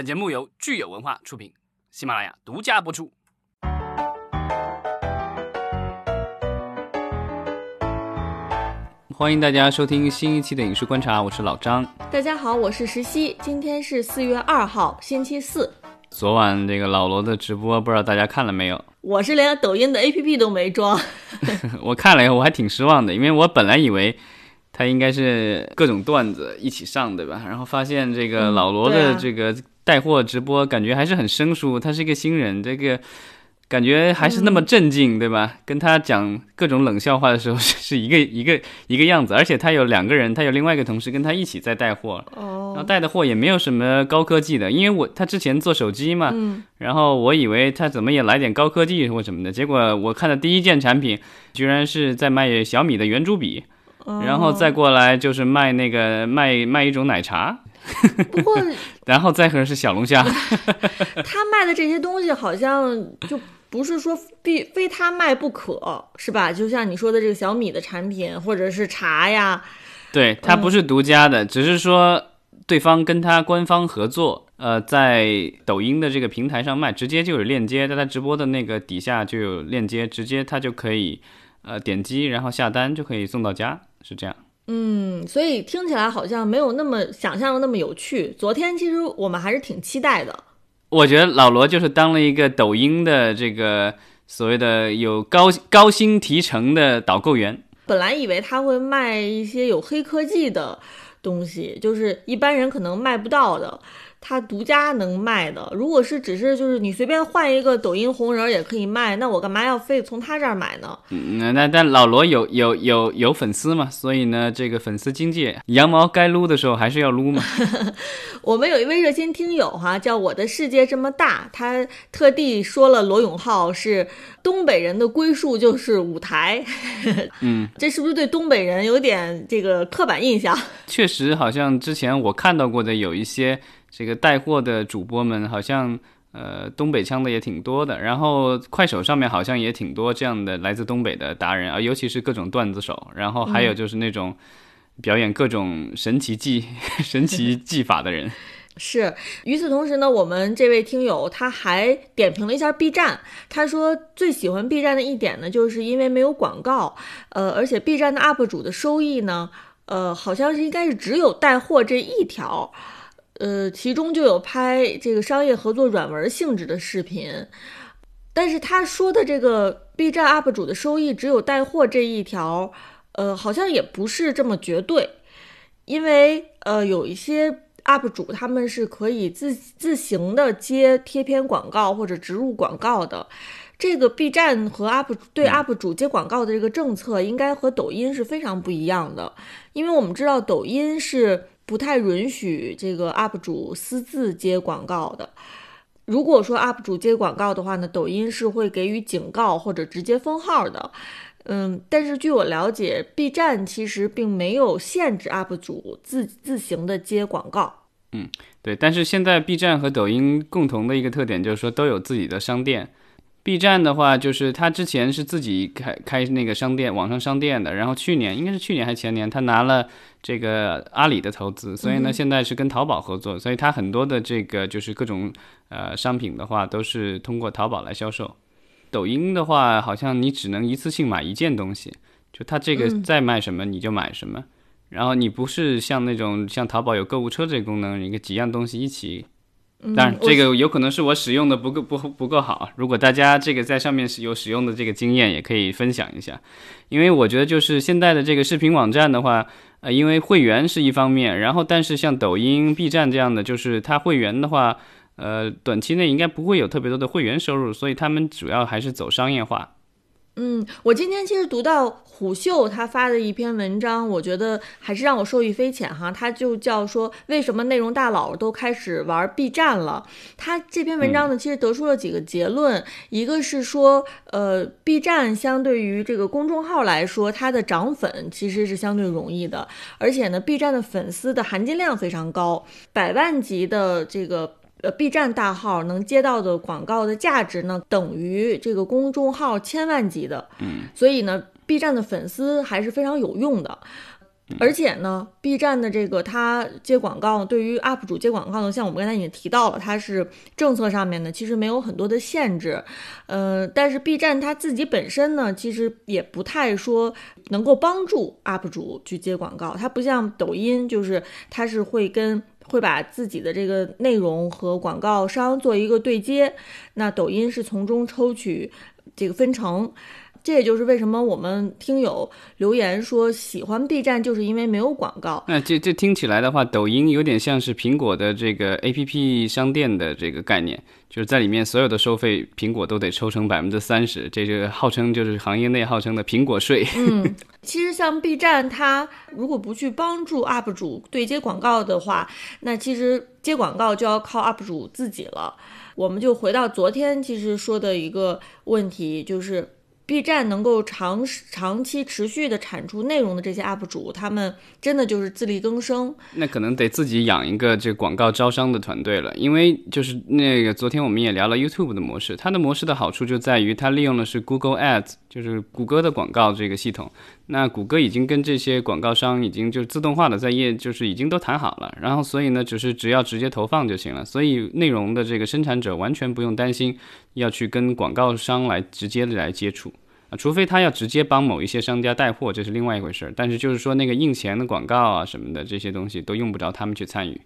本节目由聚友文化出品，喜马拉雅独家播出。欢迎大家收听新一期的影视观察，我是老张。大家好，我是石溪。今天是四月二号，星期四。昨晚这个老罗的直播，不知道大家看了没有？我是连抖音的 APP 都没装。我看了以后，我还挺失望的，因为我本来以为他应该是各种段子一起上，对吧？然后发现这个老罗的这个带货直播，感觉还是很生疏。他是一个新人，这个。感觉还是那么镇静，对吧？跟他讲各种冷笑话的时候 是一个一个一个样子，而且他有两个人，他有另外一个同事跟他一起在带货，然后带的货也没有什么高科技的，因为我他之前做手机嘛，然后我以为他怎么也来点高科技或什么的，结果我看的第一件产品居然是在卖小米的圆珠笔，然后再过来就是卖那个卖卖一种奶茶，不过 然后再可能是小龙虾，他卖的这些东西好像就。不是说必非他卖不可，是吧？就像你说的这个小米的产品，或者是茶呀，对，它不是独家的，只是说对方跟他官方合作，呃，在抖音的这个平台上卖，直接就有链接，在他直播的那个底下就有链接，直接他就可以呃点击，然后下单就可以送到家，是这样。嗯，所以听起来好像没有那么想象的那么有趣。昨天其实我们还是挺期待的。我觉得老罗就是当了一个抖音的这个所谓的有高高薪提成的导购员。本来以为他会卖一些有黑科技的东西，就是一般人可能卖不到的。他独家能卖的，如果是只是就是你随便换一个抖音红人也可以卖，那我干嘛要非从他这儿买呢？嗯，那那但老罗有有有有粉丝嘛，所以呢，这个粉丝经济，羊毛该撸的时候还是要撸嘛。我们有一位热心听友哈，叫我的世界这么大，他特地说了罗永浩是东北人的归宿就是舞台。嗯，这是不是对东北人有点这个刻板印象？确实，好像之前我看到过的有一些。这个带货的主播们好像，呃，东北腔的也挺多的。然后快手上面好像也挺多这样的来自东北的达人啊，尤其是各种段子手。然后还有就是那种表演各种神奇技、神奇 技法的人。是。与此同时呢，我们这位听友他还点评了一下 B 站，他说最喜欢 B 站的一点呢，就是因为没有广告，呃，而且 B 站的 UP 主的收益呢，呃，好像是应该是只有带货这一条。呃，其中就有拍这个商业合作软文性质的视频，但是他说的这个 B 站 UP 主的收益只有带货这一条，呃，好像也不是这么绝对，因为呃，有一些 UP 主他们是可以自自行的接贴片广告或者植入广告的，这个 B 站和 UP 对 UP 主接广告的这个政策应该和抖音是非常不一样的，因为我们知道抖音是。不太允许这个 UP 主私自接广告的。如果说 UP 主接广告的话呢，抖音是会给予警告或者直接封号的。嗯，但是据我了解，B 站其实并没有限制 UP 主自自行的接广告。嗯，对。但是现在 B 站和抖音共同的一个特点就是说都有自己的商店。B 站的话，就是他之前是自己开开那个商店，网上商店的。然后去年应该是去年还是前年，他拿了这个阿里的投资，所以呢，现在是跟淘宝合作，所以他很多的这个就是各种呃商品的话，都是通过淘宝来销售。抖音的话，好像你只能一次性买一件东西，就他这个再卖什么你就买什么，然后你不是像那种像淘宝有购物车这个功能，一个几样东西一起。当然，这个有可能是我使用的不够不不够好。如果大家这个在上面是有使用的这个经验，也可以分享一下。因为我觉得就是现在的这个视频网站的话，呃，因为会员是一方面，然后但是像抖音、B 站这样的，就是它会员的话，呃，短期内应该不会有特别多的会员收入，所以他们主要还是走商业化。嗯，我今天其实读到虎嗅他发的一篇文章，我觉得还是让我受益匪浅哈。他就叫说为什么内容大佬都开始玩 B 站了。他这篇文章呢，其实得出了几个结论，一个是说，呃，B 站相对于这个公众号来说，它的涨粉其实是相对容易的，而且呢，B 站的粉丝的含金量非常高，百万级的这个。呃，B 站大号能接到的广告的价值呢，等于这个公众号千万级的。嗯，所以呢，B 站的粉丝还是非常有用的。而且呢，B 站的这个它接广告，对于 UP 主接广告呢，像我们刚才已经提到了，它是政策上面呢，其实没有很多的限制。呃，但是 B 站它自己本身呢，其实也不太说能够帮助 UP 主去接广告。它不像抖音，就是它是会跟会把自己的这个内容和广告商做一个对接，那抖音是从中抽取这个分成。这也就是为什么我们听友留言说喜欢 B 站，就是因为没有广告。那这这听起来的话，抖音有点像是苹果的这个 APP 商店的这个概念，就是在里面所有的收费，苹果都得抽成百分之三十，这个号称就是行业内号称的苹果税。嗯，其实像 B 站，它如果不去帮助 UP 主对接广告的话，那其实接广告就要靠 UP 主自己了。我们就回到昨天其实说的一个问题，就是。B 站能够长长期持续的产出内容的这些 UP 主，他们真的就是自力更生。那可能得自己养一个这个广告招商的团队了，因为就是那个昨天我们也聊了 YouTube 的模式，它的模式的好处就在于它利用的是 Google Ads，就是谷歌的广告这个系统。那谷歌已经跟这些广告商已经就自动化的在业就是已经都谈好了，然后所以呢，就是只要直接投放就行了。所以内容的这个生产者完全不用担心要去跟广告商来直接的来接触。啊，除非他要直接帮某一些商家带货，这是另外一回事儿。但是就是说那个印钱的广告啊什么的这些东西都用不着他们去参与，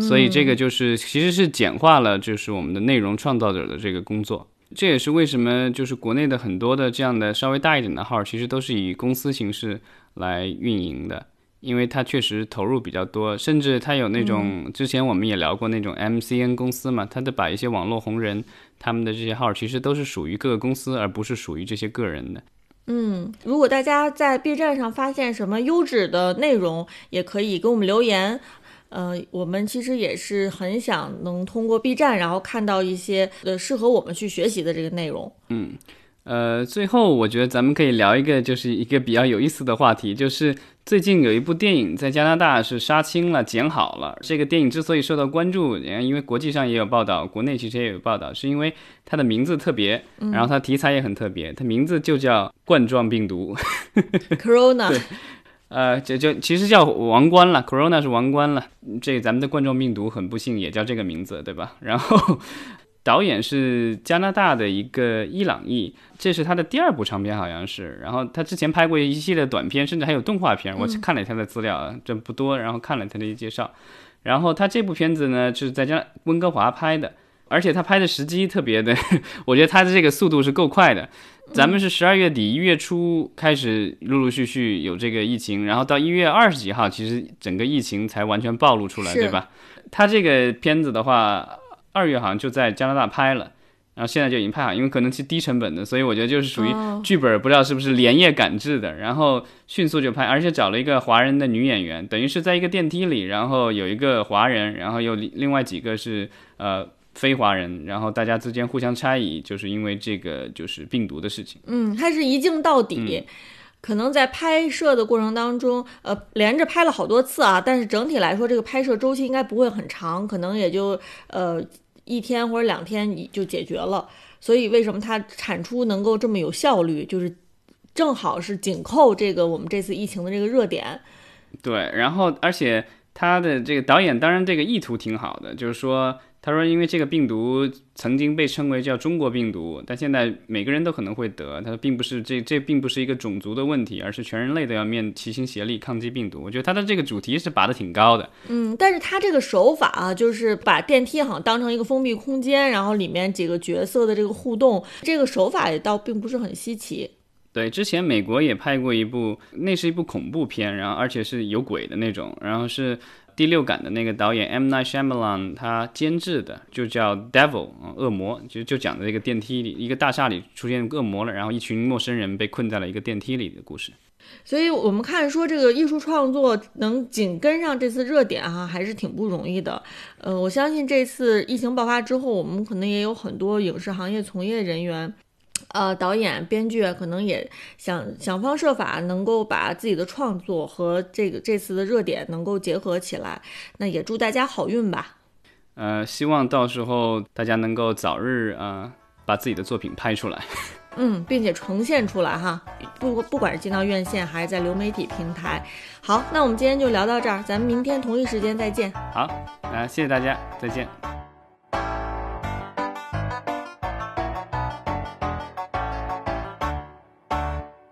所以这个就是其实是简化了就是我们的内容创造者的这个工作。这也是为什么就是国内的很多的这样的稍微大一点的号，其实都是以公司形式来运营的。因为它确实投入比较多，甚至它有那种之前我们也聊过那种 MCN 公司嘛，它的把一些网络红人他们的这些号其实都是属于各个公司，而不是属于这些个人的。嗯，如果大家在 B 站上发现什么优质的内容，也可以给我们留言。呃，我们其实也是很想能通过 B 站，然后看到一些呃适合我们去学习的这个内容。嗯。呃，最后我觉得咱们可以聊一个，就是一个比较有意思的话题，就是最近有一部电影在加拿大是杀青了、剪好了。这个电影之所以受到关注，因为国际上也有报道，国内其实也有报道，是因为它的名字特别，然后它题材也很特别，它名字就叫冠状病毒，Corona。对，呃，就就其实叫王冠了，Corona 是王冠了。这咱们的冠状病毒很不幸也叫这个名字，对吧？然后。导演是加拿大的一个伊朗裔，这是他的第二部长片，好像是。然后他之前拍过一系列短片，甚至还有动画片。我看了他的资料，这不多，然后看了他的一介绍。然后他这部片子呢，就是在加温哥华拍的，而且他拍的时机特别的，我觉得他的这个速度是够快的。咱们是十二月底一月初开始陆陆续续有这个疫情，然后到一月二十几号，其实整个疫情才完全暴露出来，对吧？他这个片子的话。二月好像就在加拿大拍了，然后现在就已经拍好，因为可能是低成本的，所以我觉得就是属于剧本不知道是不是连夜赶制的，然后迅速就拍，而且找了一个华人的女演员，等于是在一个电梯里，然后有一个华人，然后又另外几个是呃非华人，然后大家之间互相猜疑，就是因为这个就是病毒的事情。嗯，它是一镜到底。可能在拍摄的过程当中，呃，连着拍了好多次啊，但是整体来说，这个拍摄周期应该不会很长，可能也就呃一天或者两天就解决了。所以为什么它产出能够这么有效率，就是正好是紧扣这个我们这次疫情的这个热点。对，然后而且他的这个导演当然这个意图挺好的，就是说。他说：“因为这个病毒曾经被称为叫中国病毒，但现在每个人都可能会得。他说，并不是这这并不是一个种族的问题，而是全人类都要面齐心协力抗击病毒。我觉得他的这个主题是拔得挺高的。嗯，但是他这个手法啊，就是把电梯好像当成一个封闭空间，然后里面几个角色的这个互动，这个手法也倒并不是很稀奇。对，之前美国也拍过一部，那是一部恐怖片，然后而且是有鬼的那种，然后是。”第六感的那个导演 M Night Shyamalan 他监制的就叫 Devil 恶魔，就就讲的这个电梯里一个大厦里出现恶魔了，然后一群陌生人被困在了一个电梯里的故事。所以我们看说这个艺术创作能紧跟上这次热点哈，还是挺不容易的。呃，我相信这次疫情爆发之后，我们可能也有很多影视行业从业人员。呃，导演、编剧可能也想想方设法，能够把自己的创作和这个这次的热点能够结合起来。那也祝大家好运吧。呃，希望到时候大家能够早日啊。把自己的作品拍出来。嗯，并且呈现出来哈，不不管是进到院线还是在流媒体平台。好，那我们今天就聊到这儿，咱们明天同一时间再见。好，那谢谢大家，再见。